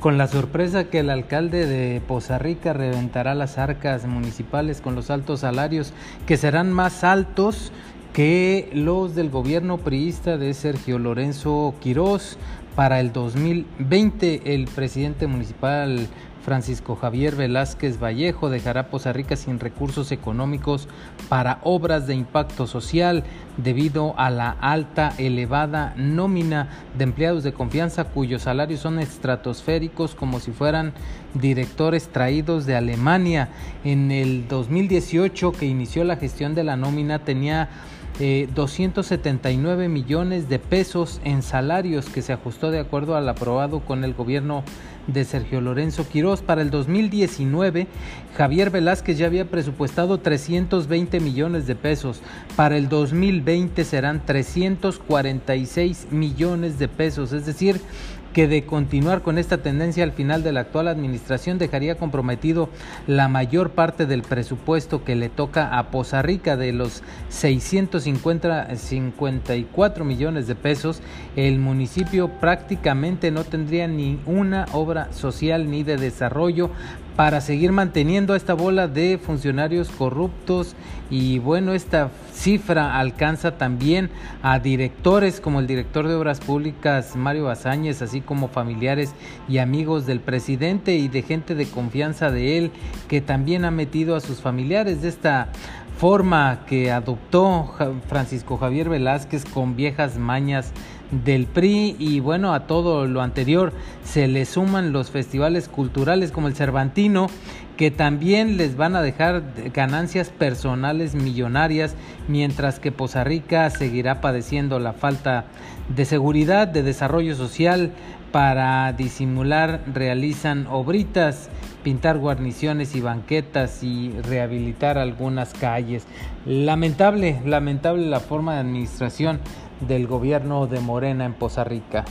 con la sorpresa que el alcalde de Poza Rica reventará las arcas municipales con los altos salarios que serán más altos que los del gobierno priista de Sergio Lorenzo Quirós para el 2020. El presidente municipal Francisco Javier Velázquez Vallejo dejará Poza Rica sin recursos económicos para obras de impacto social debido a la alta, elevada nómina de empleados de confianza cuyos salarios son estratosféricos como si fueran directores traídos de Alemania. En el 2018 que inició la gestión de la nómina tenía 279 eh, millones de pesos en salarios que se ajustó de acuerdo al aprobado con el gobierno de Sergio Lorenzo Quirós. Para el 2019, Javier Velázquez ya había presupuestado 320 millones de pesos. Para el 2020 serán 346 millones de pesos, es decir, que de continuar con esta tendencia al final de la actual administración dejaría comprometido la mayor parte del presupuesto que le toca a Poza Rica de los 654 millones de pesos. El municipio prácticamente no tendría ni una obra social ni de desarrollo para seguir manteniendo esta bola de funcionarios corruptos. Y bueno, esta cifra alcanza también a directores como el director de Obras Públicas Mario Bazáñez, así como familiares y amigos del presidente y de gente de confianza de él que también ha metido a sus familiares de esta forma que adoptó Francisco Javier Velázquez con viejas mañas del PRI y bueno, a todo lo anterior se le suman los festivales culturales como el Cervantino que también les van a dejar ganancias personales millonarias, mientras que Poza Rica seguirá padeciendo la falta de seguridad, de desarrollo social. Para disimular realizan obritas, pintar guarniciones y banquetas y rehabilitar algunas calles. Lamentable, lamentable la forma de administración del gobierno de Morena en Poza Rica.